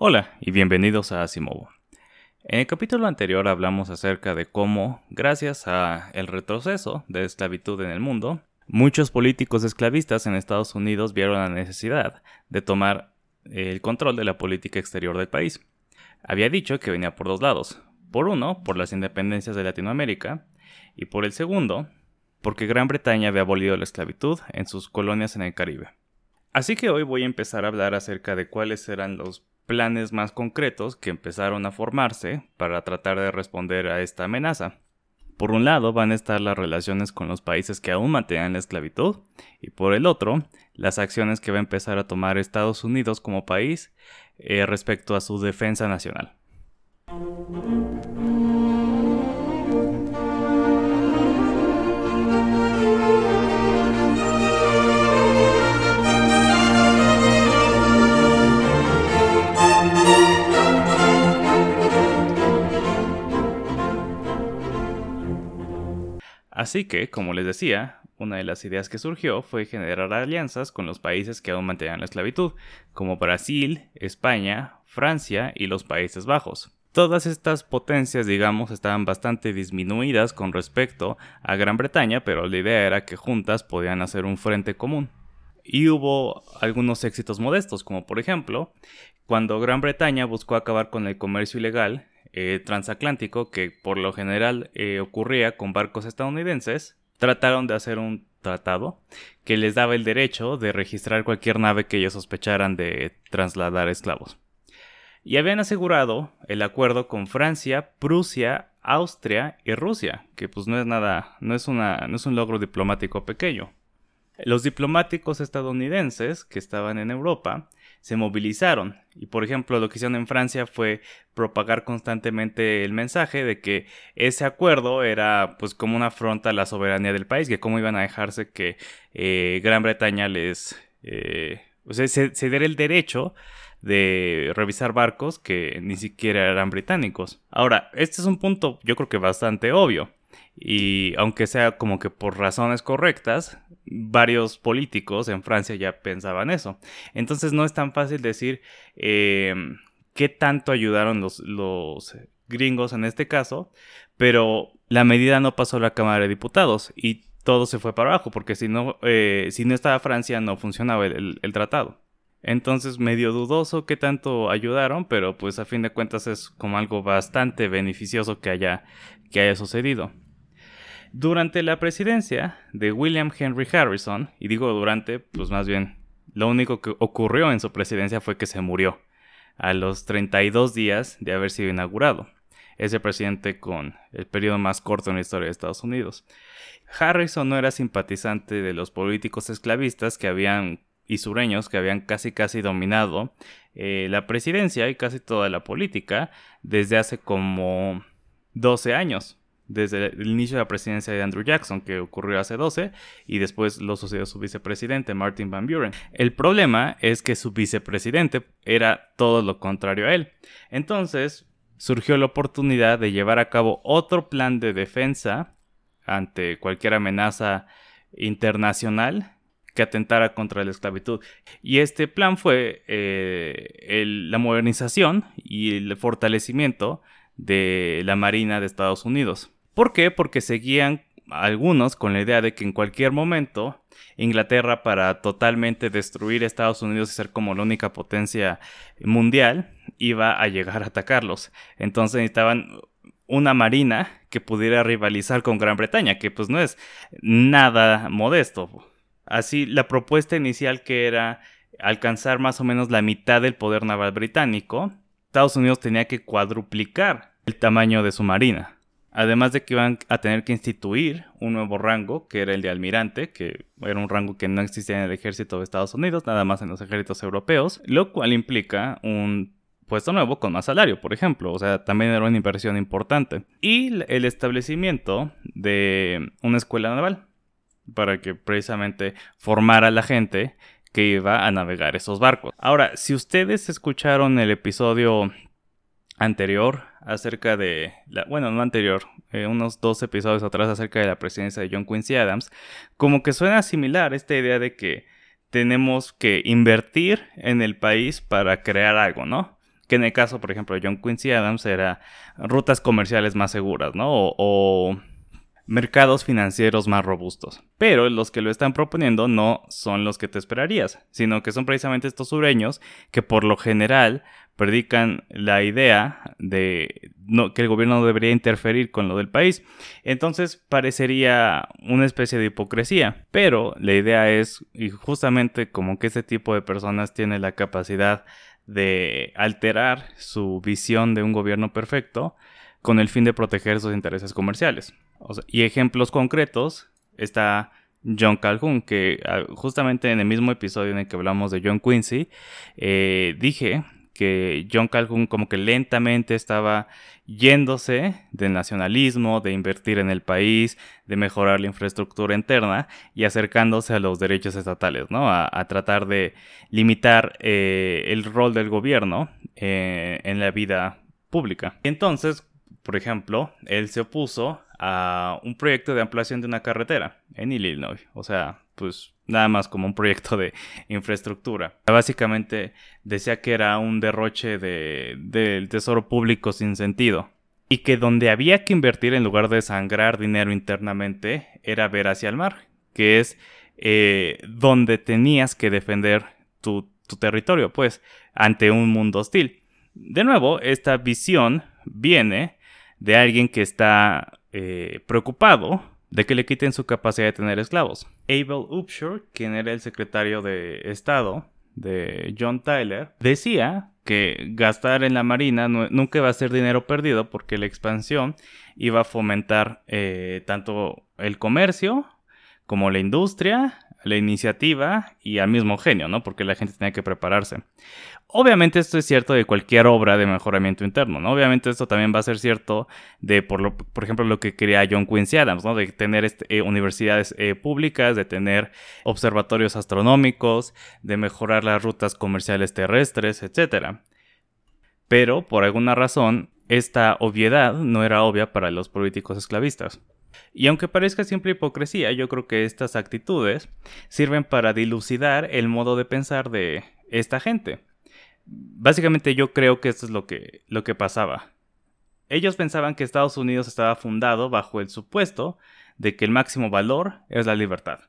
Hola y bienvenidos a Asimovo. En el capítulo anterior hablamos acerca de cómo, gracias a el retroceso de esclavitud en el mundo, muchos políticos esclavistas en Estados Unidos vieron la necesidad de tomar el control de la política exterior del país. Había dicho que venía por dos lados. Por uno, por las independencias de Latinoamérica, y por el segundo, porque Gran Bretaña había abolido la esclavitud en sus colonias en el Caribe. Así que hoy voy a empezar a hablar acerca de cuáles eran los planes más concretos que empezaron a formarse para tratar de responder a esta amenaza. Por un lado van a estar las relaciones con los países que aún mantenían la esclavitud y por el otro las acciones que va a empezar a tomar Estados Unidos como país eh, respecto a su defensa nacional. Así que, como les decía, una de las ideas que surgió fue generar alianzas con los países que aún mantenían la esclavitud, como Brasil, España, Francia y los Países Bajos. Todas estas potencias, digamos, estaban bastante disminuidas con respecto a Gran Bretaña, pero la idea era que juntas podían hacer un frente común. Y hubo algunos éxitos modestos, como por ejemplo, cuando Gran Bretaña buscó acabar con el comercio ilegal eh, transatlántico que por lo general eh, ocurría con barcos estadounidenses, trataron de hacer un tratado que les daba el derecho de registrar cualquier nave que ellos sospecharan de trasladar esclavos. Y habían asegurado el acuerdo con Francia, Prusia, Austria y Rusia, que pues no es nada, no es, una, no es un logro diplomático pequeño. Los diplomáticos estadounidenses que estaban en Europa se movilizaron y por ejemplo lo que hicieron en Francia fue propagar constantemente el mensaje de que ese acuerdo era pues como una afronta a la soberanía del país, que cómo iban a dejarse que eh, Gran Bretaña les... Eh, o sea, se, diera el derecho de revisar barcos que ni siquiera eran británicos. Ahora, este es un punto yo creo que bastante obvio. Y aunque sea como que por razones correctas, varios políticos en Francia ya pensaban eso. Entonces no es tan fácil decir eh, qué tanto ayudaron los, gringos en este caso, pero la medida no pasó a la Cámara de Diputados y todo se fue para abajo, porque si no, eh, si no estaba Francia no funcionaba el, el, tratado. Entonces medio dudoso qué tanto ayudaron, pero pues a fin de cuentas es como algo bastante beneficioso que haya, que haya sucedido. Durante la presidencia de William Henry Harrison, y digo durante, pues más bien, lo único que ocurrió en su presidencia fue que se murió a los 32 días de haber sido inaugurado. Ese presidente con el periodo más corto en la historia de Estados Unidos. Harrison no era simpatizante de los políticos esclavistas que habían y sureños que habían casi casi dominado eh, la presidencia y casi toda la política desde hace como 12 años desde el inicio de la presidencia de Andrew Jackson, que ocurrió hace 12, y después lo sucedió su vicepresidente, Martin Van Buren. El problema es que su vicepresidente era todo lo contrario a él. Entonces, surgió la oportunidad de llevar a cabo otro plan de defensa ante cualquier amenaza internacional que atentara contra la esclavitud. Y este plan fue eh, la modernización y el fortalecimiento de la Marina de Estados Unidos. ¿Por qué? Porque seguían algunos con la idea de que en cualquier momento Inglaterra para totalmente destruir Estados Unidos y ser como la única potencia mundial iba a llegar a atacarlos. Entonces necesitaban una marina que pudiera rivalizar con Gran Bretaña, que pues no es nada modesto. Así la propuesta inicial que era alcanzar más o menos la mitad del poder naval británico, Estados Unidos tenía que cuadruplicar el tamaño de su marina. Además de que iban a tener que instituir un nuevo rango, que era el de almirante, que era un rango que no existía en el ejército de Estados Unidos, nada más en los ejércitos europeos, lo cual implica un puesto nuevo con más salario, por ejemplo. O sea, también era una inversión importante. Y el establecimiento de una escuela naval, para que precisamente formara a la gente que iba a navegar esos barcos. Ahora, si ustedes escucharon el episodio anterior acerca de, la, bueno, no anterior, eh, unos dos episodios atrás acerca de la presidencia de John Quincy Adams, como que suena similar esta idea de que tenemos que invertir en el país para crear algo, ¿no? que en el caso, por ejemplo, de John Quincy Adams era rutas comerciales más seguras, ¿no? o mercados financieros más robustos. Pero los que lo están proponiendo no son los que te esperarías, sino que son precisamente estos sureños que por lo general predican la idea de que el gobierno no debería interferir con lo del país. Entonces parecería una especie de hipocresía. Pero la idea es, justamente como que este tipo de personas tiene la capacidad de alterar su visión de un gobierno perfecto con el fin de proteger sus intereses comerciales y ejemplos concretos está John Calhoun, que ah, justamente en el mismo episodio en el que hablamos de John Quincy, eh, dije que John Calhoun como que lentamente estaba yéndose del nacionalismo, de invertir en el país, de mejorar la infraestructura interna y acercándose a los derechos estatales, ¿no? A, tratar de limitar eh, el rol del gobierno eh, en la vida pública. Entonces, por ejemplo, él se opuso a un proyecto de ampliación de una carretera en Illinois. O sea, pues nada más como un proyecto de infraestructura. Básicamente decía que era un derroche del tesoro público sin sentido. Y que donde había que invertir en lugar de sangrar dinero internamente era ver hacia el mar, que es eh, donde tenías que defender tu, tu territorio, pues, ante un mundo hostil. De nuevo, esta visión viene de alguien que está eh, preocupado de que le quiten su capacidad de tener esclavos. Abel Upshur, quien era el secretario de Estado de John Tyler, decía que gastar en la marina nunca iba a ser dinero perdido porque la expansión iba a fomentar eh, tanto el comercio como la industria la iniciativa y al mismo genio, ¿no? Porque la gente tenía que prepararse. Obviamente esto es cierto de cualquier obra de mejoramiento interno, ¿no? Obviamente esto también va a ser cierto de, por, lo, por ejemplo, lo que quería John Quincy Adams, ¿no? De tener este, eh, universidades eh, públicas, de tener observatorios astronómicos, de mejorar las rutas comerciales terrestres, etc. Pero, por alguna razón, esta obviedad no era obvia para los políticos esclavistas. Y aunque parezca siempre hipocresía, yo creo que estas actitudes sirven para dilucidar el modo de pensar de esta gente. Básicamente yo creo que esto es lo que, lo que pasaba. Ellos pensaban que Estados Unidos estaba fundado bajo el supuesto de que el máximo valor es la libertad.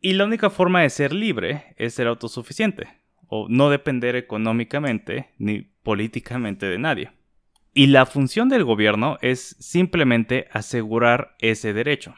Y la única forma de ser libre es ser autosuficiente, o no depender económicamente ni políticamente de nadie. Y la función del gobierno es simplemente asegurar ese derecho.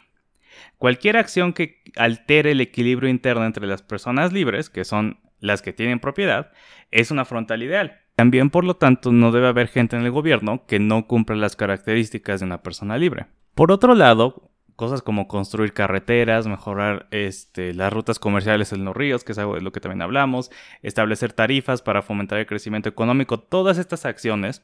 Cualquier acción que altere el equilibrio interno entre las personas libres, que son las que tienen propiedad, es una frontal ideal. También, por lo tanto, no debe haber gente en el gobierno que no cumpla las características de una persona libre. Por otro lado, cosas como construir carreteras, mejorar este, las rutas comerciales en los ríos, que es algo de lo que también hablamos, establecer tarifas para fomentar el crecimiento económico, todas estas acciones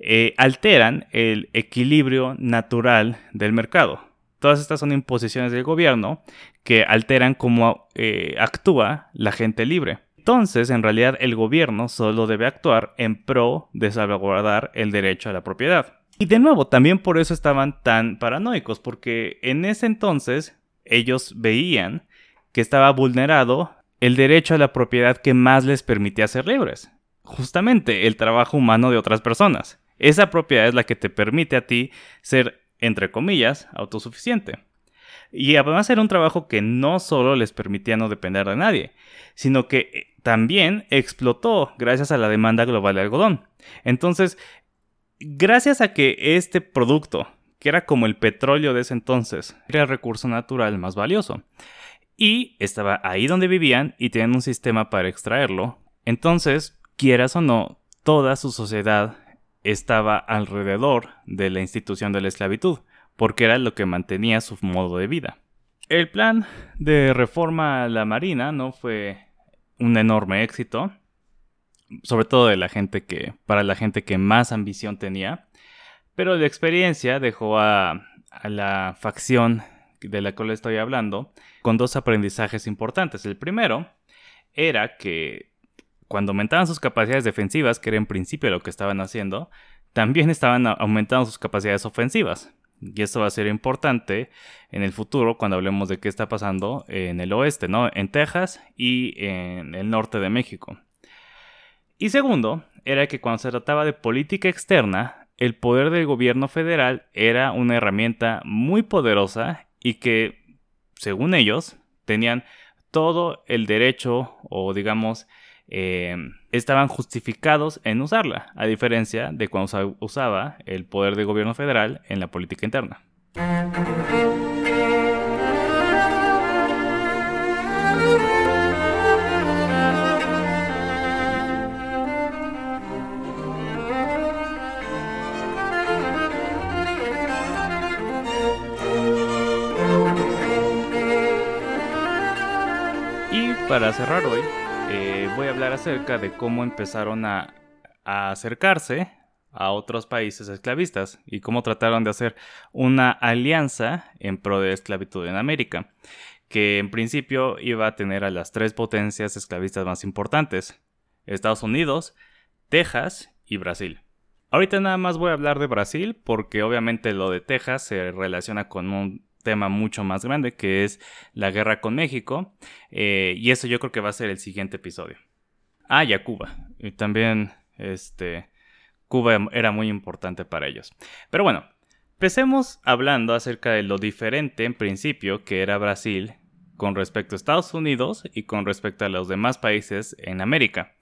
eh, alteran el equilibrio natural del mercado. Todas estas son imposiciones del gobierno que alteran cómo eh, actúa la gente libre. Entonces, en realidad, el gobierno solo debe actuar en pro de salvaguardar el derecho a la propiedad. Y de nuevo, también por eso estaban tan paranoicos, porque en ese entonces ellos veían que estaba vulnerado el derecho a la propiedad que más les permitía ser libres. Justamente el trabajo humano de otras personas. Esa propiedad es la que te permite a ti ser, entre comillas, autosuficiente. Y además era un trabajo que no solo les permitía no depender de nadie, sino que también explotó gracias a la demanda global de algodón. Entonces, Gracias a que este producto, que era como el petróleo de ese entonces, era el recurso natural más valioso, y estaba ahí donde vivían y tenían un sistema para extraerlo, entonces, quieras o no, toda su sociedad estaba alrededor de la institución de la esclavitud, porque era lo que mantenía su modo de vida. El plan de reforma a la Marina no fue un enorme éxito, sobre todo de la gente que, para la gente que más ambición tenía. Pero la experiencia dejó a, la facción de la cual estoy hablando con dos aprendizajes importantes. El primero era que cuando aumentaban sus capacidades defensivas, que era en principio lo que estaban haciendo, también estaban aumentando sus capacidades ofensivas. Y esto va a ser importante en el futuro cuando hablemos de qué está pasando en el oeste, ¿no? En Texas y en el norte de México. Y segundo, era que cuando se trataba de política externa, el poder del gobierno federal era una herramienta muy poderosa y que, según ellos, tenían todo el derecho o digamos eh, estaban justificados en usarla, a diferencia de cuando usaba el poder del gobierno federal en la política interna. para cerrar hoy, eh, voy a hablar acerca de cómo empezaron a, acercarse a otros países esclavistas y cómo trataron de hacer una alianza en pro de esclavitud en América, que en principio iba a tener a las tres potencias esclavistas más importantes, Estados Unidos, Texas y Brasil. Ahorita nada más voy a hablar de Brasil porque obviamente lo de Texas se relaciona con un tema mucho más grande que es la guerra con México. Eh, y eso yo creo que va a ser el siguiente episodio. Ah, y Cuba. Y también, este, Cuba era muy importante para ellos. Pero bueno, empecemos hablando acerca de lo diferente en principio que era Brasil con respecto a Estados Unidos y con respecto a los demás países en América.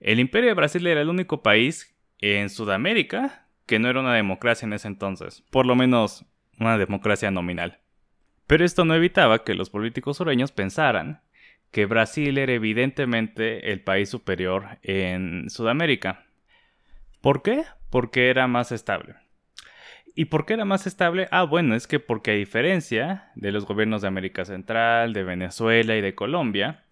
El imperio de Brasil era el único país en Sudamérica que no era una democracia en ese entonces, por lo menos una democracia nominal. Pero esto no evitaba que los políticos sureños pensaran que Brasil era evidentemente el país superior en Sudamérica. ¿Por qué? Porque era más estable. ¿Y por qué era más estable? Ah, bueno, es que porque a diferencia de los gobiernos de América Central, de Venezuela y de Colombia,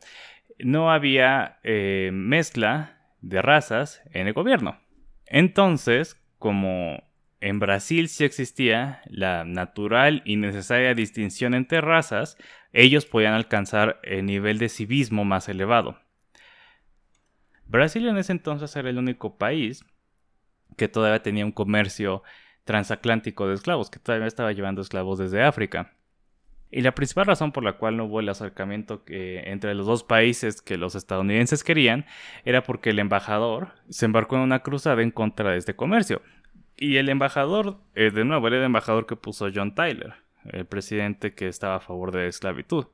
no había eh, mezcla de razas en el gobierno. Entonces, como en Brasil sí existía la natural y necesaria distinción entre razas, ellos podían alcanzar el nivel de civismo más elevado. Brasil en ese entonces era el único país que todavía tenía un comercio transatlántico de esclavos, que todavía estaba llevando esclavos desde África. Y la principal razón por la cual no hubo el acercamiento entre los dos países que los estadounidenses querían era porque el embajador se embarcó en una cruzada en contra de este comercio. Y el embajador, eh, de nuevo, era el embajador que puso John Tyler, el presidente que estaba a favor de la esclavitud.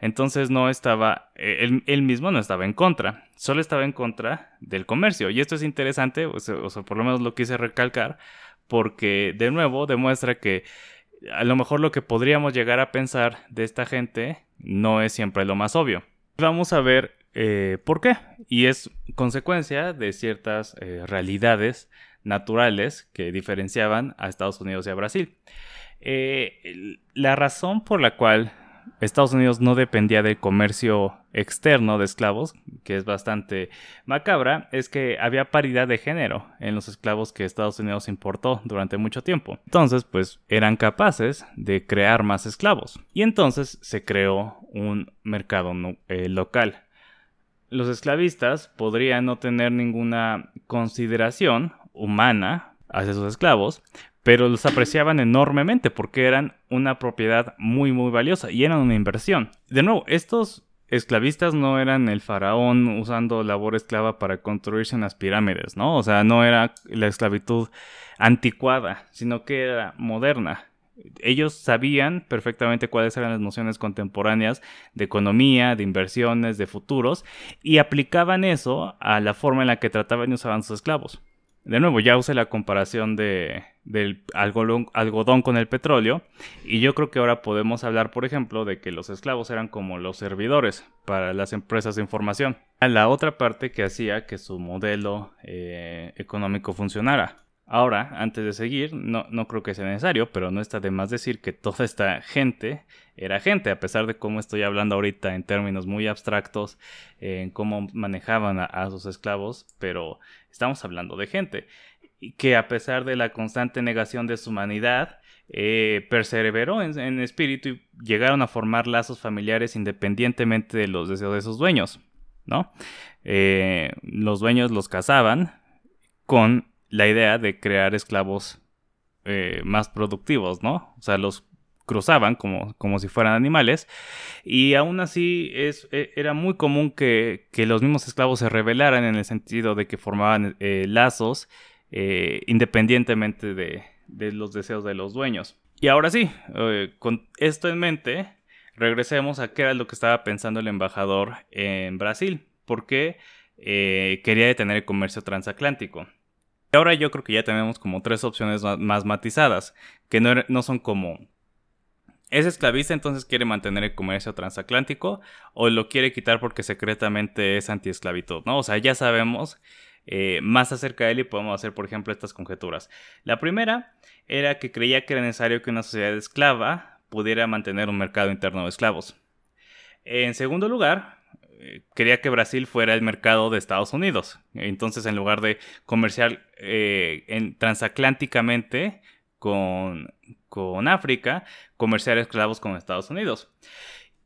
Entonces no estaba, eh, él, mismo no estaba en contra, solo estaba en contra del comercio. Y esto es interesante, o sea, por lo menos lo quise recalcar, porque de nuevo demuestra que a lo mejor lo que podríamos llegar a pensar de esta gente no es siempre lo más obvio. Vamos a ver eh, por qué. Y es consecuencia de ciertas realidades naturales que diferenciaban a Estados Unidos y a Brasil. Eh, la razón por la cual Estados Unidos no dependía del comercio externo de esclavos, que es bastante macabra, es que había paridad de género en los esclavos que Estados Unidos importó durante mucho tiempo. Entonces, pues eran capaces de crear más esclavos. Y entonces se creó un mercado eh, local. Los esclavistas podrían no tener ninguna consideración humana hacia sus esclavos, pero los apreciaban enormemente porque eran una propiedad muy muy valiosa y eran una inversión. De nuevo, estos esclavistas no eran el faraón usando labor esclava para construirse unas pirámides, ¿no? O sea, no era la esclavitud anticuada, sino que era moderna. Ellos sabían perfectamente cuáles eran las nociones contemporáneas de economía, de inversiones, de futuros, y aplicaban eso a la forma en la que trataban y usaban sus esclavos. De nuevo, ya usé la comparación de, del algodón, con el petróleo y yo creo que ahora podemos hablar, por ejemplo, de que los esclavos eran como los servidores para las empresas de información. La otra parte que hacía que su modelo eh, económico funcionara. Ahora, antes de seguir, no, no creo que sea necesario, pero no está de más decir que toda esta gente era gente, a pesar de cómo estoy hablando ahorita en términos muy abstractos, en cómo manejaban a, sus esclavos, pero estamos hablando de gente que a pesar de la constante negación de su humanidad, eh, perseveró en, espíritu y llegaron a formar lazos familiares independientemente de los deseos de sus dueños, ¿no? Eh, los dueños los casaban con la idea de crear esclavos eh, más productivos, ¿no? O sea, los cruzaban como, como si fueran animales. Y aún así es, e, era muy común que, los mismos esclavos se rebelaran en el sentido de que formaban eh, lazos eh, independientemente de, de, los deseos de los dueños. Y ahora sí, eh, con esto en mente, regresemos a qué era lo que estaba pensando el embajador en Brasil. ¿Por qué quería detener el comercio transatlántico? Ahora yo creo que ya tenemos como tres opciones más matizadas, que no, no son como ¿Es esclavista entonces quiere mantener el comercio transatlántico o lo quiere quitar porque secretamente es antiesclavitud? ¿no? O sea, ya sabemos eh, más acerca de él y podemos hacer, por ejemplo, estas conjeturas. La primera era que creía que era necesario que una sociedad esclava pudiera mantener un mercado interno de esclavos. En segundo lugar, eh, quería que Brasil fuera el mercado de Estados Unidos. Entonces, en lugar de comerciar eh, transatlánticamente con, con África, comerciar esclavos con Estados Unidos.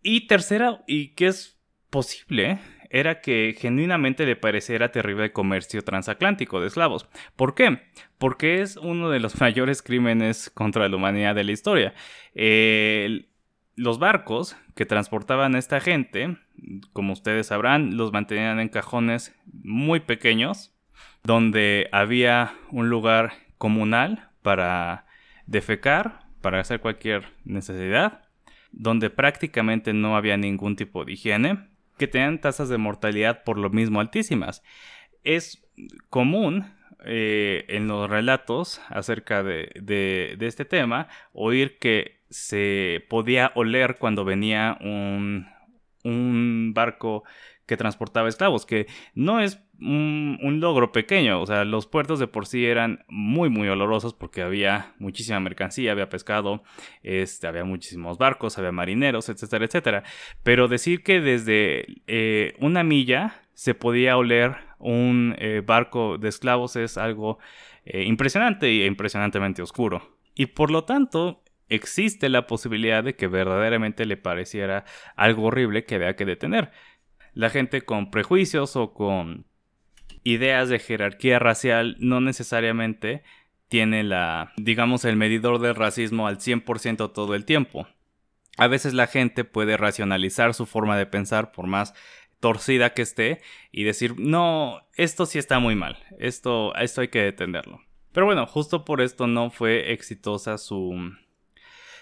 Y tercera, y que es posible, era que genuinamente le pareciera terrible el comercio transatlántico de esclavos. ¿Por qué? Porque es uno de los mayores crímenes contra la humanidad de la historia. los barcos que transportaban a esta gente, como ustedes sabrán, los mantenían en cajones muy pequeños, donde había un lugar comunal para defecar para hacer cualquier necesidad, donde prácticamente no había ningún tipo de higiene, que tenían tasas de mortalidad por lo mismo altísimas. Es común eh, en los relatos acerca de, de, este tema oír que se podía oler cuando venía un, un barco que transportaba esclavos, que no es un, logro pequeño, o sea, los puertos de por sí eran muy, muy olorosos porque había muchísima mercancía, había pescado, este, había muchísimos barcos, había marineros, etcétera, etcétera. Pero decir que desde eh, una milla se podía oler un eh, barco de esclavos es algo eh, impresionante e impresionantemente oscuro. Y por lo tanto, existe la posibilidad de que verdaderamente le pareciera algo horrible que había que detener la gente con prejuicios o con ideas de jerarquía racial no necesariamente tiene la, digamos, el medidor del racismo al 100% todo el tiempo. A veces la gente puede racionalizar su forma de pensar por más torcida que esté y decir, no, esto sí está muy mal, esto, esto hay que detenerlo. Pero bueno, justo por esto no fue exitosa su,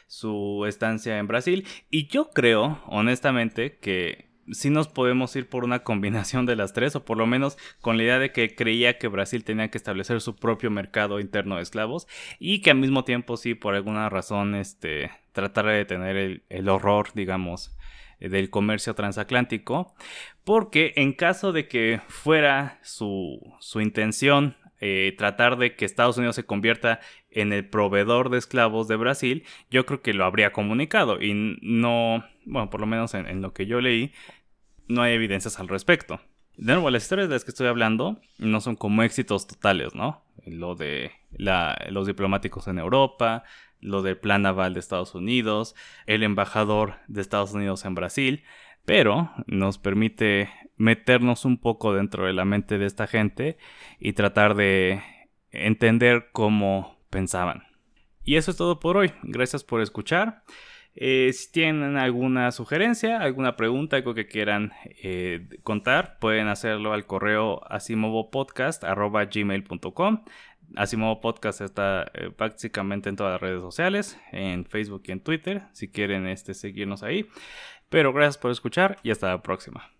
su estancia en Brasil y yo creo, honestamente, que sí nos podemos ir por una combinación de las tres, o por lo menos con la idea de que creía que Brasil tenía que establecer su propio mercado interno de esclavos y que al mismo tiempo sí, por alguna razón, este, tratar de detener el, horror, digamos, eh, del comercio transatlántico, porque en caso de que fuera su, su intención eh, tratar de que Estados Unidos se convierta en el proveedor de esclavos de Brasil, yo creo que lo habría comunicado y no, bueno, por lo menos en, lo que yo leí, no hay evidencias al respecto. De nuevo, las historias de las que estoy hablando no son como éxitos totales, ¿no? Lo de los diplomáticos en Europa, lo del plan naval de Estados Unidos, el embajador de Estados Unidos en Brasil, pero nos permite meternos un poco dentro de la mente de esta gente y tratar de entender cómo pensaban. Y eso es todo por hoy. Gracias por escuchar. Eh, si tienen alguna sugerencia, alguna pregunta, algo que quieran eh, contar, pueden hacerlo al correo asimovopodcast.gmail.com. Asimovo Podcast está eh, prácticamente en todas las redes sociales, en Facebook y en Twitter, si quieren este, seguirnos ahí. Pero gracias por escuchar y hasta la próxima.